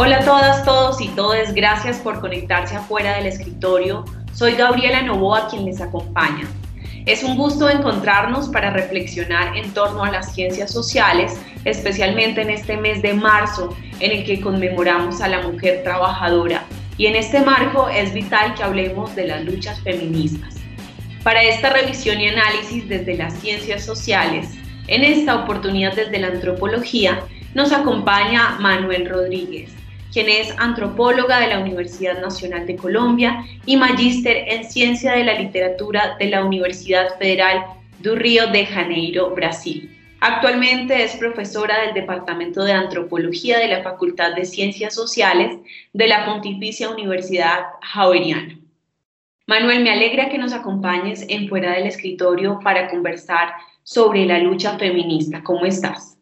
Hola a todas, todos y todes, gracias por conectarse afuera del escritorio. Soy Gabriela Novoa quien les acompaña. Es un gusto encontrarnos para reflexionar en torno a las ciencias sociales, especialmente en este mes de marzo en el que conmemoramos a la mujer trabajadora. Y en este marco es vital que hablemos de las luchas feministas. Para esta revisión y análisis desde las ciencias sociales, en esta oportunidad desde la antropología, nos acompaña Manuel Rodríguez, quien es antropóloga de la Universidad Nacional de Colombia y magíster en Ciencia de la Literatura de la Universidad Federal do Río de Janeiro, Brasil. Actualmente es profesora del Departamento de Antropología de la Facultad de Ciencias Sociales de la Pontificia Universidad Javeriana. Manuel, me alegra que nos acompañes en Fuera del Escritorio para conversar sobre la lucha feminista. ¿Cómo estás?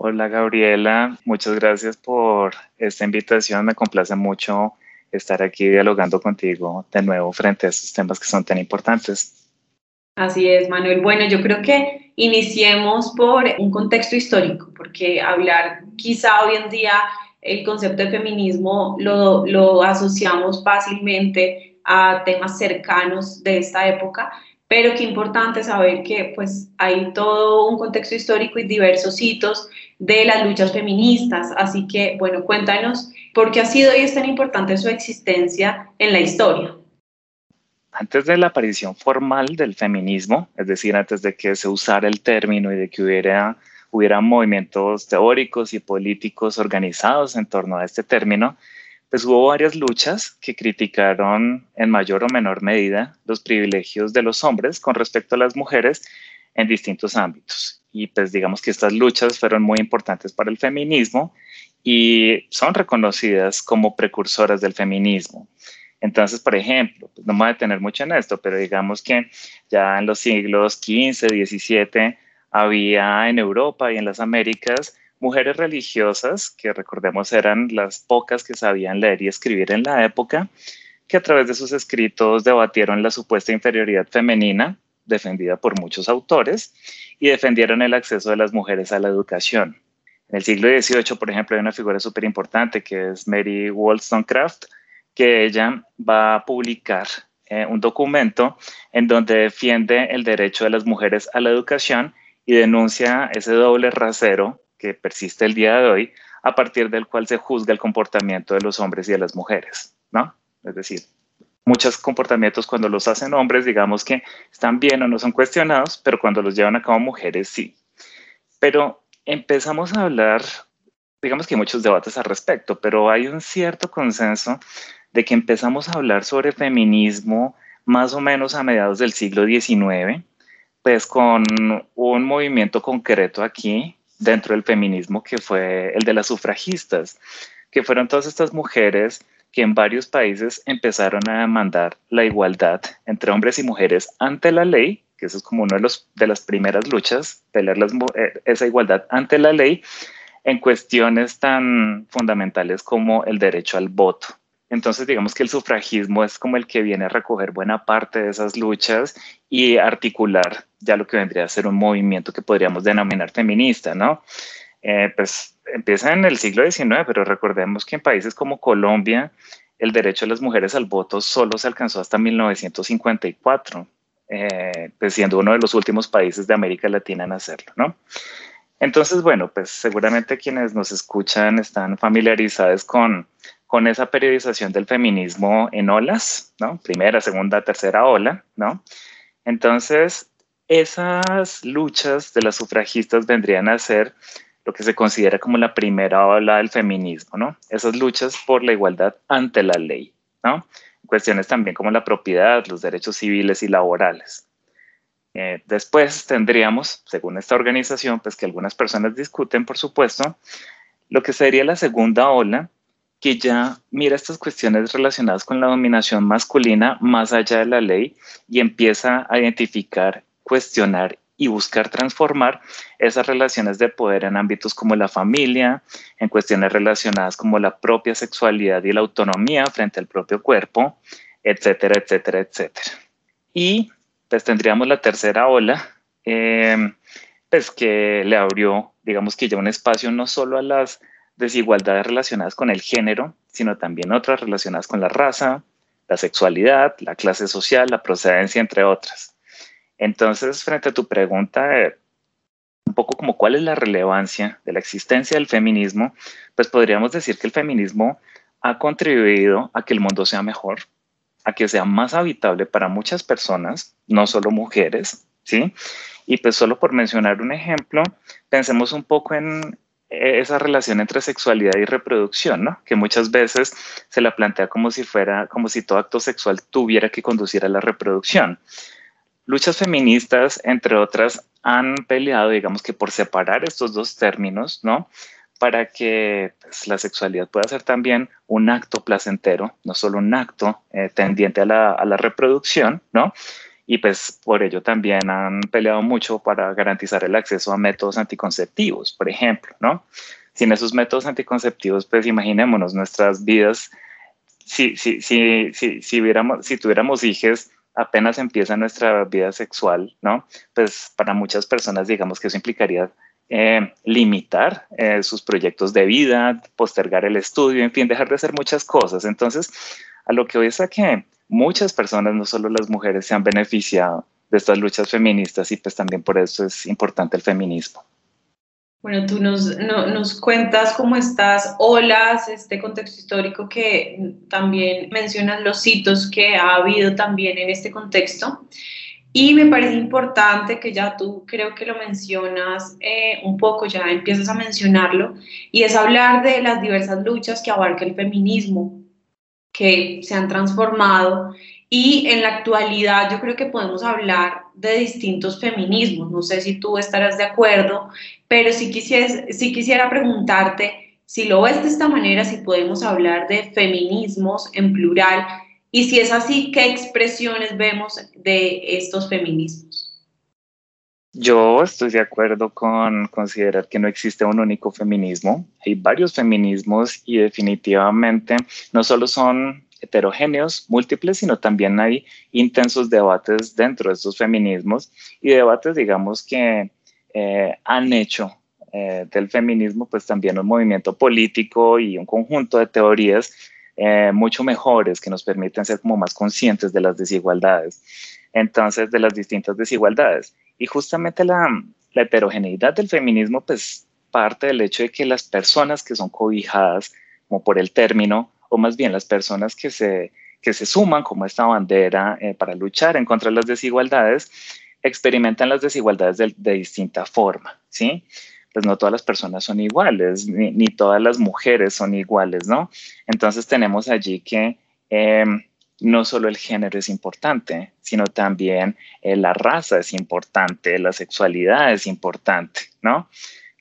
Hola Gabriela, muchas gracias por esta invitación. Me complace mucho estar aquí dialogando contigo de nuevo frente a estos temas que son tan importantes. Así es, Manuel. Bueno, yo creo que iniciemos por un contexto histórico, porque hablar quizá hoy en día el concepto de feminismo lo, lo asociamos fácilmente a temas cercanos de esta época, pero qué importante saber que pues hay todo un contexto histórico y diversos hitos de las luchas feministas. Así que, bueno, cuéntanos por qué ha sido y es tan importante su existencia en la historia. Antes de la aparición formal del feminismo, es decir, antes de que se usara el término y de que hubiera, hubiera movimientos teóricos y políticos organizados en torno a este término, pues hubo varias luchas que criticaron en mayor o menor medida los privilegios de los hombres con respecto a las mujeres en distintos ámbitos. Y pues digamos que estas luchas fueron muy importantes para el feminismo y son reconocidas como precursoras del feminismo. Entonces, por ejemplo, pues no me voy a detener mucho en esto, pero digamos que ya en los siglos XV, XVII había en Europa y en las Américas mujeres religiosas, que recordemos eran las pocas que sabían leer y escribir en la época, que a través de sus escritos debatieron la supuesta inferioridad femenina, defendida por muchos autores, y defendieron el acceso de las mujeres a la educación. En el siglo XVIII, por ejemplo, hay una figura súper importante que es Mary Wollstonecraft, que ella va a publicar eh, un documento en donde defiende el derecho de las mujeres a la educación y denuncia ese doble rasero que persiste el día de hoy, a partir del cual se juzga el comportamiento de los hombres y de las mujeres, ¿no? Es decir, muchos comportamientos cuando los hacen hombres, digamos que están bien o no son cuestionados, pero cuando los llevan a cabo mujeres, sí. Pero empezamos a hablar, digamos que hay muchos debates al respecto, pero hay un cierto consenso de que empezamos a hablar sobre feminismo más o menos a mediados del siglo XIX, pues con un movimiento concreto aquí dentro del feminismo que fue el de las sufragistas, que fueron todas estas mujeres que en varios países empezaron a demandar la igualdad entre hombres y mujeres ante la ley, que eso es como una de, los, de las primeras luchas, pelear eh, esa igualdad ante la ley en cuestiones tan fundamentales como el derecho al voto. Entonces, digamos que el sufragismo es como el que viene a recoger buena parte de esas luchas y articular ya lo que vendría a ser un movimiento que podríamos denominar feminista, ¿no? Eh, pues empieza en el siglo XIX, pero recordemos que en países como Colombia el derecho de las mujeres al voto solo se alcanzó hasta 1954, eh, pues siendo uno de los últimos países de América Latina en hacerlo, ¿no? Entonces, bueno, pues seguramente quienes nos escuchan están familiarizados con, con esa periodización del feminismo en olas, ¿no? Primera, segunda, tercera ola, ¿no? Entonces, esas luchas de las sufragistas vendrían a ser lo que se considera como la primera ola del feminismo, ¿no? Esas luchas por la igualdad ante la ley, ¿no? Cuestiones también como la propiedad, los derechos civiles y laborales. Eh, después tendríamos, según esta organización, pues que algunas personas discuten, por supuesto, lo que sería la segunda ola, que ya mira estas cuestiones relacionadas con la dominación masculina más allá de la ley y empieza a identificar, cuestionar y buscar transformar esas relaciones de poder en ámbitos como la familia, en cuestiones relacionadas como la propia sexualidad y la autonomía frente al propio cuerpo, etcétera, etcétera, etcétera. Y pues tendríamos la tercera ola, em, pues que le abrió, digamos que ya un espacio no solo a las desigualdades relacionadas con el género, sino también otras relacionadas con la raza, la sexualidad, la clase social, la procedencia, entre otras. Entonces, frente a tu pregunta, eh, un poco como cuál es la relevancia de la existencia del feminismo, pues podríamos decir que el feminismo ha contribuido a que el mundo sea mejor, a que sea más habitable para muchas personas, no solo mujeres, ¿sí? Y pues solo por mencionar un ejemplo, pensemos un poco en esa relación entre sexualidad y reproducción, ¿no? Que muchas veces se la plantea como si fuera, como si todo acto sexual tuviera que conducir a la reproducción. Luchas feministas, entre otras, han peleado, digamos que por separar estos dos términos, ¿no? Para que pues, la sexualidad pueda ser también un acto placentero, no solo un acto eh, tendiente a la, a la reproducción, ¿no? Y pues por ello también han peleado mucho para garantizar el acceso a métodos anticonceptivos, por ejemplo, ¿no? Sin esos métodos anticonceptivos, pues imaginémonos nuestras vidas, si, si, si, si, si, si tuviéramos hijos, apenas empieza nuestra vida sexual, ¿no? Pues para muchas personas digamos que eso implicaría eh, limitar eh, sus proyectos de vida, postergar el estudio, en fin, dejar de hacer muchas cosas. Entonces, a lo que hoy es a que muchas personas, no solo las mujeres, se han beneficiado de estas luchas feministas y pues también por eso es importante el feminismo. Bueno, tú nos, nos cuentas cómo estas olas, este contexto histórico que también mencionas los hitos que ha habido también en este contexto. Y me parece importante que ya tú creo que lo mencionas eh, un poco, ya empiezas a mencionarlo, y es hablar de las diversas luchas que abarca el feminismo que se han transformado y en la actualidad yo creo que podemos hablar de distintos feminismos. No sé si tú estarás de acuerdo, pero si, si quisiera preguntarte si lo ves de esta manera, si podemos hablar de feminismos en plural y si es así, ¿qué expresiones vemos de estos feminismos? Yo estoy de acuerdo con considerar que no existe un único feminismo. Hay varios feminismos y definitivamente no solo son heterogéneos, múltiples, sino también hay intensos debates dentro de estos feminismos y debates, digamos, que eh, han hecho eh, del feminismo pues también un movimiento político y un conjunto de teorías eh, mucho mejores que nos permiten ser como más conscientes de las desigualdades, entonces de las distintas desigualdades. Y justamente la, heterogeneidad del feminismo, pues parte del hecho de que las personas que son cobijadas, como por el término, o más bien las personas que se, que se suman como esta bandera eh, para luchar en contra de las desigualdades, experimentan las desigualdades de, de, distinta forma, ¿sí? Pues no todas las personas son iguales, ni, todas las mujeres son iguales, ¿no? Entonces tenemos allí que eh, no solo el género es importante, sino también eh, la raza es importante, la sexualidad es importante, ¿no?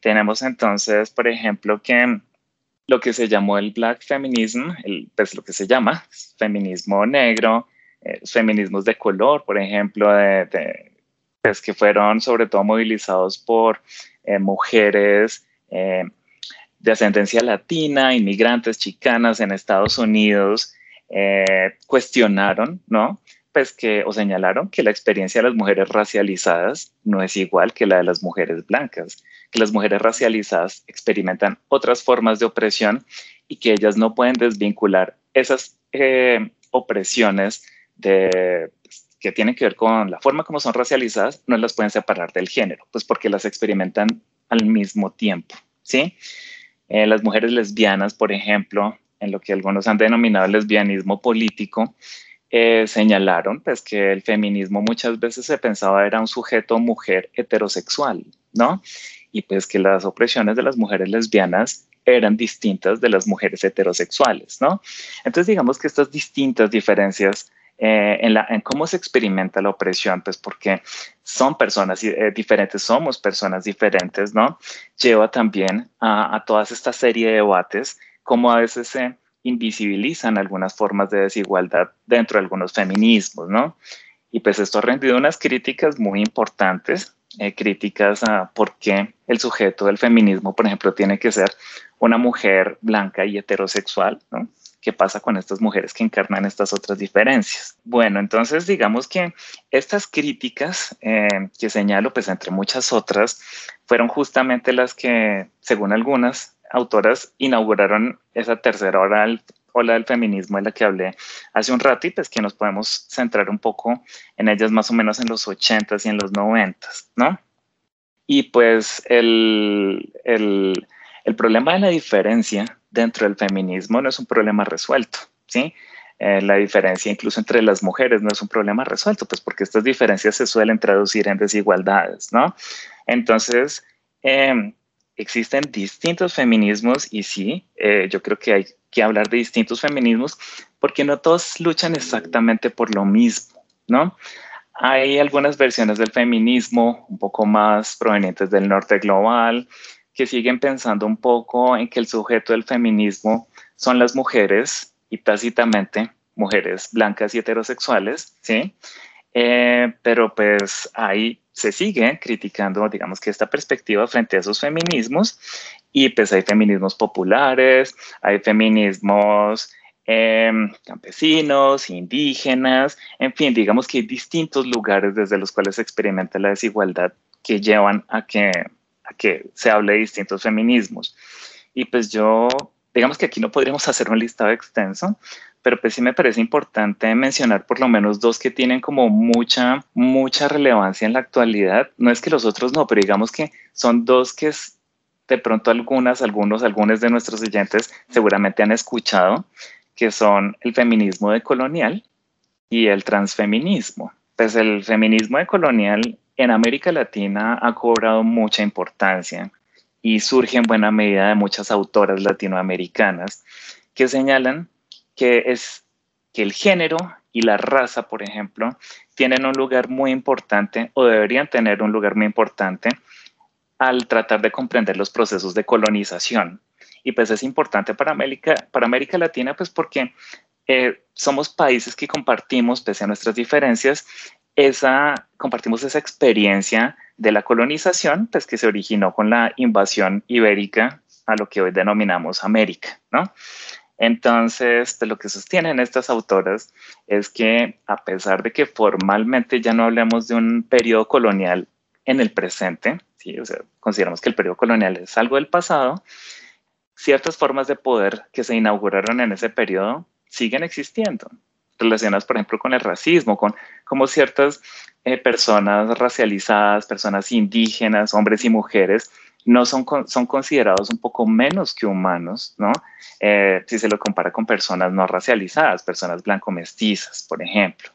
Tenemos entonces, por ejemplo, que lo que se llamó el Black Feminism, el, pues lo que se llama feminismo negro, eh, feminismos de color, por ejemplo, de, pues que fueron sobre todo movilizados por eh, mujeres de ascendencia latina, inmigrantes chicanas en Estados Unidos, eh, cuestionaron, ¿no? Pues que, o señalaron que la experiencia de las mujeres racializadas no es igual que la de las mujeres blancas, que las mujeres racializadas experimentan otras formas de opresión y que ellas no pueden desvincular esas eh, opresiones de, pues, que tienen que ver con la forma como son racializadas, no las pueden separar del género, pues porque las experimentan al mismo tiempo, ¿sí? Eh, las mujeres lesbianas, por ejemplo, en lo que algunos han denominado lesbianismo político, eh, señalaron pues que el feminismo muchas veces se pensaba era un sujeto mujer heterosexual, ¿no? Y pues que las opresiones de las mujeres lesbianas eran distintas de las mujeres heterosexuales, ¿no? Entonces digamos que estas distintas diferencias eh, en, cómo se experimenta la opresión, pues porque son personas eh, diferentes, somos personas diferentes, ¿no? Lleva también a, a toda esta serie de debates cómo a veces se invisibilizan algunas formas de desigualdad dentro de algunos feminismos, ¿no? Y pues esto ha rendido unas críticas muy importantes, eh, críticas a por qué el sujeto del feminismo, por ejemplo, tiene que ser una mujer blanca y heterosexual, ¿no? ¿Qué pasa con estas mujeres que encarnan estas otras diferencias? Bueno, entonces digamos que estas críticas eh, que señalo, pues entre muchas otras, fueron justamente las que, según algunas, autoras inauguraron esa tercera ola ola del feminismo de la que hablé hace un rato y pues que nos podemos centrar un poco en ellas más o menos en los 80s y en los 90s, ¿no? Y pues el, el, el problema de la diferencia dentro del feminismo no es un problema resuelto, ¿sí? Eh, la diferencia incluso entre las mujeres no es un problema resuelto, pues porque estas diferencias se suelen traducir en desigualdades, ¿no? Entonces, eh, existen distintos feminismos y sí, eh, yo creo que hay que hablar de distintos feminismos porque no todos luchan exactamente por lo mismo, ¿no? Hay algunas versiones del feminismo un poco más provenientes del norte global que siguen pensando un poco en que el sujeto del feminismo son las mujeres y tácitamente mujeres blancas y heterosexuales, ¿sí? Eh, pero pues ahí se sigue criticando, digamos que esta perspectiva frente a esos feminismos y pues hay feminismos populares, hay feminismos em, campesinos, indígenas, en fin, digamos que hay distintos lugares desde los cuales se experimenta la desigualdad que llevan a que, a que se hable de distintos feminismos. Y pues yo, digamos que aquí no podríamos hacer un listado extenso, pero pues sí me parece importante mencionar por lo menos dos que tienen como mucha, mucha relevancia en la actualidad. No es que los otros no, pero digamos que son dos que de pronto algunas, algunos, algunos de nuestros oyentes seguramente han escuchado, que son el feminismo decolonial y el transfeminismo. Pues el feminismo decolonial en América Latina ha cobrado mucha importancia y surge en buena medida de muchas autoras latinoamericanas que señalan que es que el género y la raza, por ejemplo, tienen un lugar muy importante o deberían tener un lugar muy importante al tratar de comprender los procesos de colonización. Y pues es importante para América, para América Latina, pues porque eh, somos países que compartimos, pese a nuestras diferencias, esa, compartimos esa experiencia de la colonización, pues que se originó con la invasión ibérica a lo que hoy denominamos América, ¿no? Entonces, lo que sostienen estas autoras es que a pesar de que formalmente ya no hablemos de un periodo colonial en el presente, ¿sí? consideramos que el periodo colonial es algo del pasado, ciertas formas de poder que se inauguraron en ese periodo siguen existiendo, relacionadas, por ejemplo, con el racismo, con como ciertas eh, personas racializadas, personas indígenas, hombres y mujeres, no son, son considerados un poco menos que humanos, ¿no? Eh, si se lo compara con personas no racializadas, personas blanco-mestizas, por ejemplo.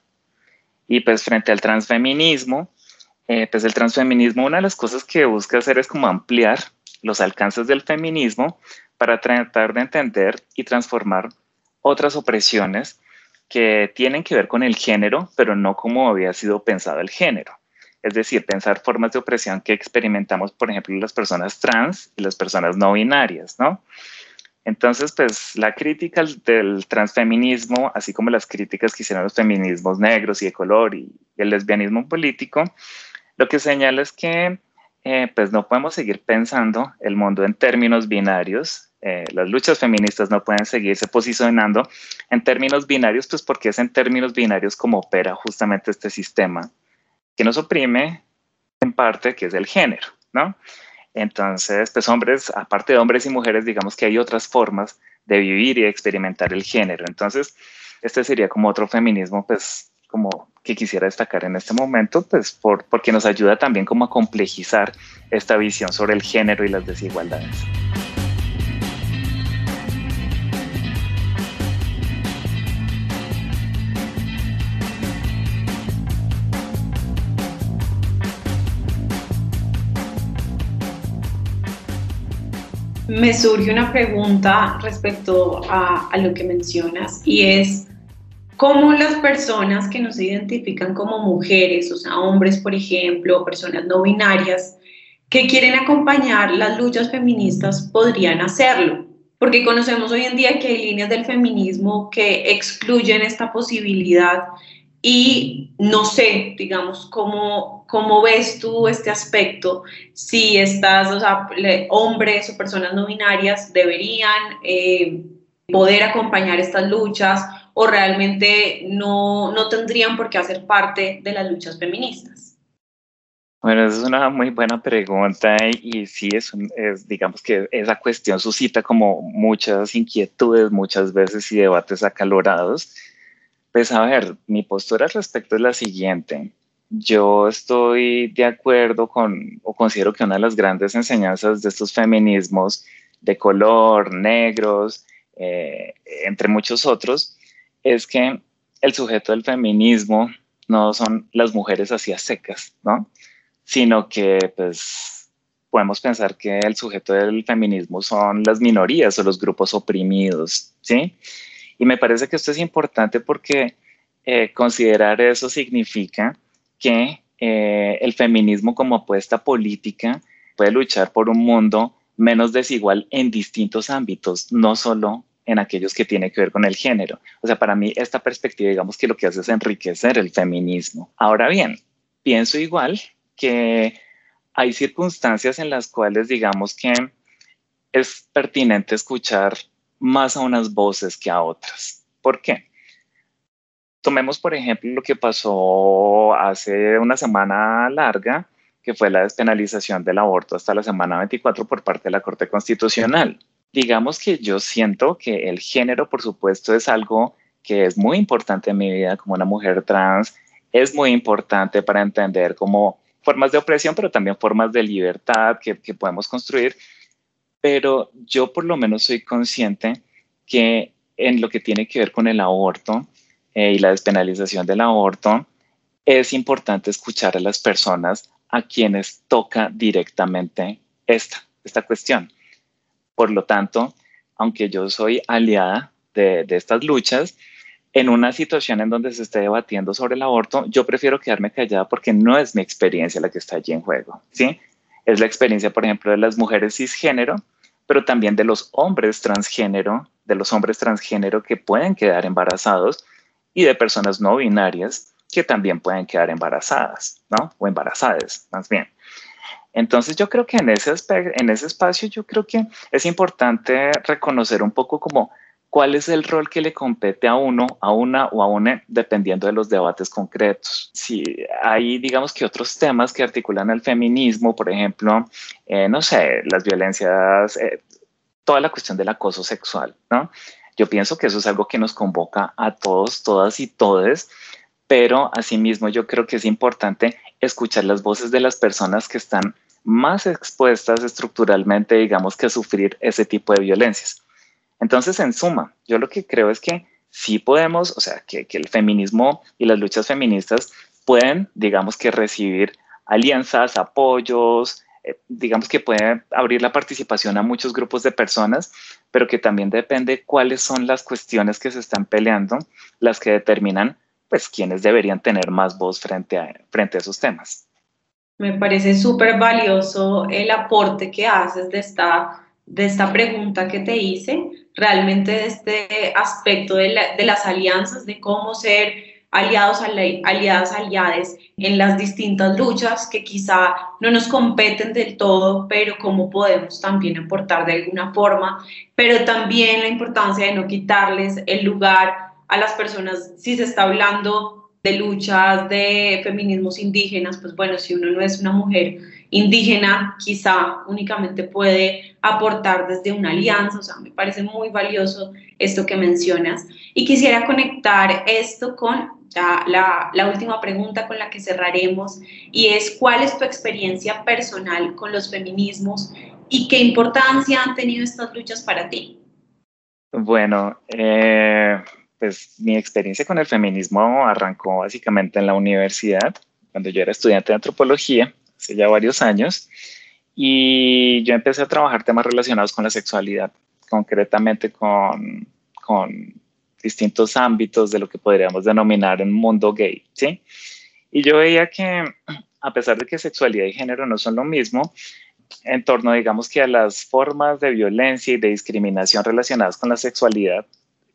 Y pues frente al transfeminismo, eh, pues el transfeminismo, una de las cosas que busca hacer es como ampliar los alcances del feminismo para tratar de entender y transformar otras opresiones que tienen que ver con el género, pero no como había sido pensado el género es decir, pensar formas de opresión que experimentamos, por ejemplo, las personas trans y las personas no binarias, ¿no? Entonces, pues la crítica del transfeminismo, así como las críticas que hicieron los feminismos negros y de color y, el lesbianismo político, lo que señala es que eh, pues no podemos seguir pensando el mundo en términos binarios. Eh, las luchas feministas no pueden seguirse posicionando en términos binarios, pues porque es en términos binarios como opera justamente este sistema que nos oprime en parte, que es el género, ¿no? Entonces, pues hombres, aparte de hombres y mujeres, digamos que hay otras formas de vivir y experimentar el género. Entonces, este sería como otro feminismo, pues, como que quisiera destacar en este momento, pues, por, porque nos ayuda también como a complejizar esta visión sobre el género y las desigualdades. Me surge una pregunta respecto a, lo que mencionas y es cómo las personas que nos identifican como mujeres, o sea, hombres, por ejemplo, personas no binarias, que quieren acompañar las luchas feministas, podrían hacerlo. Porque conocemos hoy en día que hay líneas del feminismo que excluyen esta posibilidad y no sé, digamos, cómo, cómo ves tú este aspecto, si sea, hombres o personas no binarias deberían eh, poder acompañar estas luchas o realmente no, no tendrían por qué hacer parte de las luchas feministas. Bueno, esa es una muy buena pregunta y, sí, es, es, digamos que esa cuestión suscita como muchas inquietudes muchas veces y debates acalorados. Pues a ver, mi postura al respecto es la siguiente. Yo estoy de acuerdo con, o considero que una de las grandes enseñanzas de estos feminismos de color, negros, eh, entre muchos otros, es que el sujeto del feminismo no son las mujeres así a secas, ¿no? sino que pues podemos pensar que el sujeto del feminismo son las minorías o los grupos oprimidos, ¿sí? Y me parece que esto es importante porque eh, considerar eso significa que eh, el feminismo como apuesta política puede luchar por un mundo menos desigual en distintos ámbitos, no solo en aquellos que tienen que ver con el género. O sea, para mí esta perspectiva, digamos que lo que hace es enriquecer el feminismo. Ahora bien, pienso igual que hay circunstancias en las cuales digamos que es pertinente escuchar más a unas voces que a otras. ¿Por qué? Tomemos, por ejemplo, lo que pasó hace una semana larga, que fue la despenalización del aborto hasta la semana 24 por parte de la Corte Constitucional. Digamos que yo siento que el género, por supuesto, es algo que es muy importante en mi vida como una mujer trans, es muy importante para entender cómo formas de opresión, pero también formas de libertad que, podemos construir. Pero yo por lo menos soy consciente que en lo que tiene que ver con el aborto eh, y la despenalización del aborto, es importante escuchar a las personas a quienes toca directamente esta, esta cuestión. Por lo tanto, aunque yo soy aliada de, de estas luchas, en una situación en donde se esté debatiendo sobre el aborto, yo prefiero quedarme callada porque no es mi experiencia la que está allí en juego, ¿sí? Es la experiencia, por ejemplo, de las mujeres cisgénero, pero también de los hombres transgénero, de los hombres transgénero que pueden quedar embarazados y de personas no binarias que también pueden quedar embarazadas, ¿no? O embarazadas, más bien. Entonces yo creo que en ese, en ese espacio yo creo que es importante reconocer un poco como cuál es el rol que le compete a uno, a una o a una, dependiendo de los debates concretos. Si hay, digamos que otros temas que articulan el feminismo, por ejemplo, eh, no sé, las violencias, eh, toda la cuestión del acoso sexual, ¿no? Yo pienso que eso es algo que nos convoca a todos, todas y todes, pero asimismo yo creo que es importante escuchar las voces de las personas que están más expuestas estructuralmente, digamos, que a sufrir ese tipo de violencias. Entonces, en suma, yo lo que creo es que sí podemos, o sea, que, el feminismo y las luchas feministas pueden, digamos que recibir alianzas, apoyos, eh, digamos que pueden abrir la participación a muchos grupos de personas, pero que también depende cuáles son las cuestiones que se están peleando, las que determinan, pues, quiénes deberían tener más voz frente a, frente a esos temas. Me parece súper valioso el aporte que haces de esta de esta pregunta que te hice, realmente de este aspecto de, las alianzas, de cómo ser aliados, aliadas, aliades en las distintas luchas que quizá no nos competen del todo, pero cómo podemos también aportar de alguna forma, pero también la importancia de no quitarles el lugar a las personas si se está hablando de luchas de feminismos indígenas, pues bueno, si uno no es una mujer indígena quizá únicamente puede aportar desde una alianza, o sea, me parece muy valioso esto que mencionas. Y quisiera conectar esto con la, última pregunta con la que cerraremos y es cuál es tu experiencia personal con los feminismos y qué importancia han tenido estas luchas para ti. Bueno, eh, pues mi experiencia con el feminismo arrancó básicamente en la universidad, cuando yo era estudiante de antropología hace ya varios años, y yo empecé a trabajar temas relacionados con la sexualidad, concretamente con, con distintos ámbitos de lo que podríamos denominar un mundo gay, ¿sí? Y yo veía que a pesar de que sexualidad y género no son lo mismo, en torno, digamos que a las formas de violencia y de discriminación relacionadas con la sexualidad,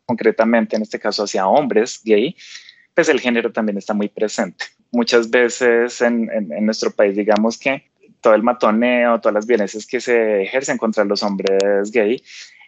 concretamente en este caso hacia hombres gay, pues el género también está muy presente muchas veces en, nuestro país, digamos que todo el matoneo, todas las violencias que se ejercen contra los hombres gay,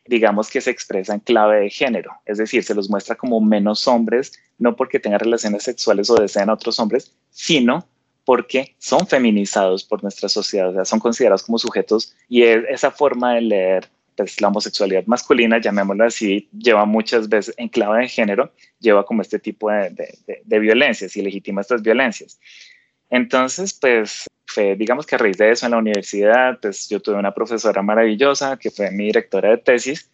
digamos que se expresa en clave de género, es decir, se los muestra como menos hombres, no porque tengan relaciones sexuales o deseen a otros hombres, sino porque son feminizados por nuestra sociedad, son considerados como sujetos y esa forma de leer pues, la homosexualidad masculina, llamémoslo así, lleva muchas veces en clave de género, lleva como este tipo de, de violencias y legitima estas violencias. Entonces, pues, fue, digamos que a raíz de eso en la universidad, pues yo tuve una profesora maravillosa que fue mi directora de tesis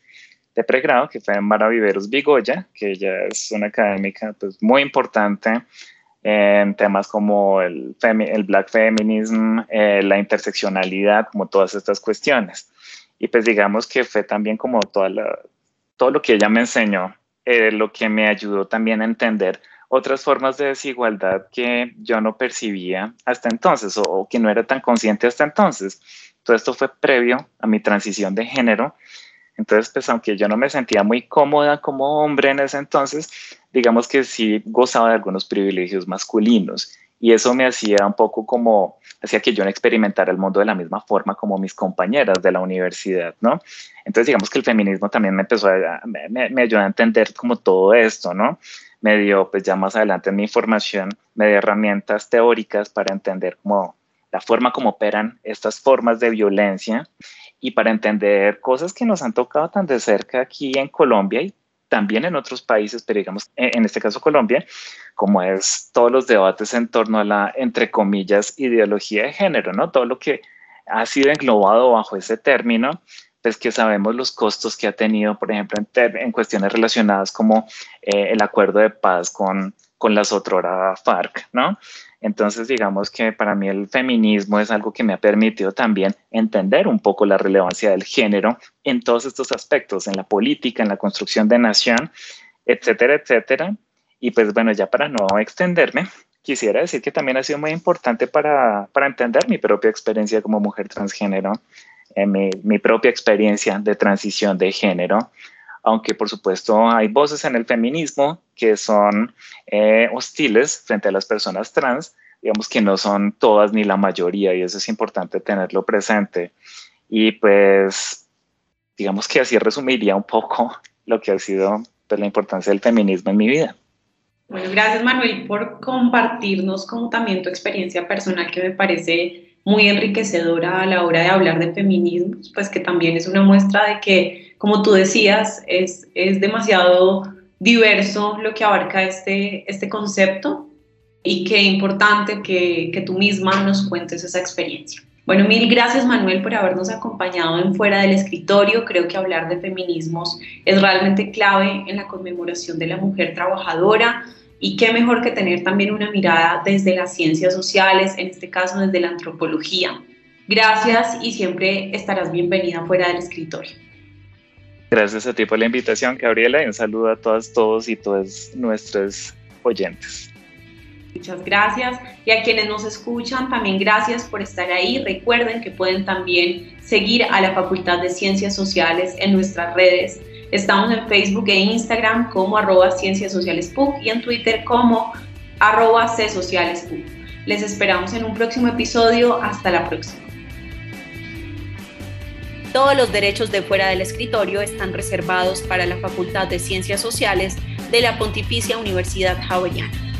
de pregrado, que fue Mara Viveros Bigoya, que ella es una académica pues, muy importante en temas como el, el black feminism, eh, la interseccionalidad, como todas estas cuestiones. Y pues digamos que fue también como toda la, todo lo que ella me enseñó, eh, lo que me ayudó también a entender otras formas de desigualdad que yo no percibía hasta entonces o, que no era tan consciente hasta entonces. Todo esto fue previo a mi transición de género. Entonces, pues aunque yo no me sentía muy cómoda como hombre en ese entonces, digamos que sí gozaba de algunos privilegios masculinos y eso me hacía un poco como, hacía que yo no experimentara el mundo de la misma forma como mis compañeras de la universidad, ¿no? Entonces digamos que el feminismo también me empezó a, me, me ayudó a entender como todo esto, ¿no? Me dio, pues ya más adelante en mi formación, me dio herramientas teóricas para entender cómo la forma como operan estas formas de violencia y para entender cosas que nos han tocado tan de cerca aquí en Colombia y también en otros países, pero digamos, en este caso Colombia, como es todos los debates en torno a la, entre comillas, ideología de género, ¿no? Todo lo que ha sido englobado bajo ese término, pues que sabemos los costos que ha tenido, por ejemplo, en, en cuestiones relacionadas como eh, el acuerdo de paz con, con las otrora FARC, ¿no? Entonces, digamos que para mí el feminismo es algo que me ha permitido también entender un poco la relevancia del género en todos estos aspectos, en la política, en la construcción de nación, etcétera, etcétera. Y pues bueno, ya para no extenderme, quisiera decir que también ha sido muy importante para, para entender mi propia experiencia como mujer transgénero, eh, mi, mi propia experiencia de transición de género, aunque por supuesto hay voces en el feminismo que son eh, hostiles frente a las personas trans, digamos que no son todas ni la mayoría y eso es importante tenerlo presente. Y pues digamos que así resumiría un poco lo que ha sido pues, la importancia del feminismo en mi vida. Bueno, gracias Manuel por compartirnos como también tu experiencia personal que me parece muy enriquecedora a la hora de hablar de feminismo, pues que también es una muestra de que como tú decías, es, es demasiado diverso lo que abarca este, este concepto y qué importante que, que tú misma nos cuentes esa experiencia. Bueno, mil gracias Manuel por habernos acompañado en Fuera del Escritorio. Creo que hablar de feminismos es realmente clave en la conmemoración de la mujer trabajadora y qué mejor que tener también una mirada desde las ciencias sociales, en este caso desde la antropología. Gracias y siempre estarás bienvenida fuera del escritorio. Gracias a ti por la invitación, Gabriela, y un saludo a todas, todos y todas nuestros oyentes. Muchas gracias. Y a quienes nos escuchan, también gracias por estar ahí. Recuerden que pueden también seguir a la Facultad de Ciencias Sociales en nuestras redes. Estamos en Facebook e Instagram como arroba Ciencias Sociales PUC y en Twitter como arroba C PUC. Les esperamos en un próximo episodio. Hasta la próxima. Todos los derechos de fuera del escritorio están reservados para la Facultad de Ciencias Sociales de la Pontificia Universidad Javeriana.